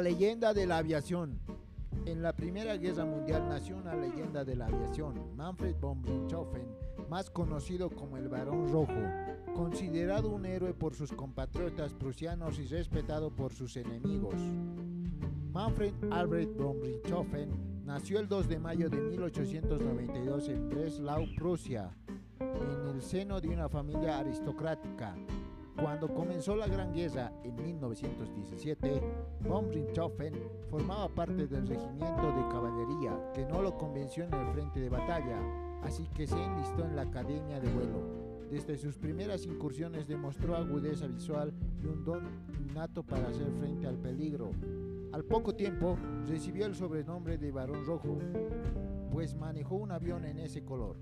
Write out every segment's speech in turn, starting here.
Leyenda de la aviación. En la Primera Guerra Mundial nació una leyenda de la aviación, Manfred von Richthofen, más conocido como el Barón Rojo, considerado un héroe por sus compatriotas prusianos y respetado por sus enemigos. Manfred Albrecht von Richthofen nació el 2 de mayo de 1892 en Breslau, Prusia, en el seno de una familia aristocrática. Cuando comenzó la Gran Guerra en 1917, von Richthofen formaba parte del regimiento de caballería que no lo convenció en el frente de batalla, así que se enlistó en la Academia de Vuelo. Desde sus primeras incursiones demostró agudeza visual y un don innato para hacer frente al peligro. Al poco tiempo recibió el sobrenombre de Barón Rojo, manejó un avión en ese color.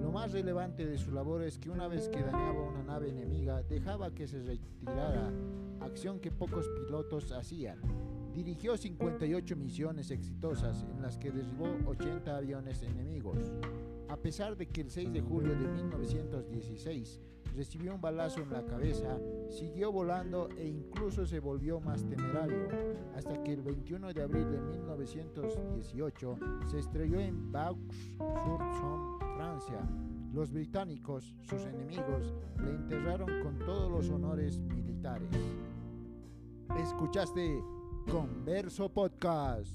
Lo más relevante de su labor es que una vez que dañaba una nave enemiga, dejaba que se retirara, acción que pocos pilotos hacían. Dirigió 58 misiones exitosas en las que derribó 80 aviones enemigos. A pesar de que el 6 de julio de 1916 recibió un balazo en la cabeza, siguió volando e incluso se volvió más temerario, hasta que el 21 de abril de 1918 se estrelló en Vaux-sur-Somme, Francia. Los británicos, sus enemigos, le enterraron con todos los honores militares. Escuchaste Converso Podcast.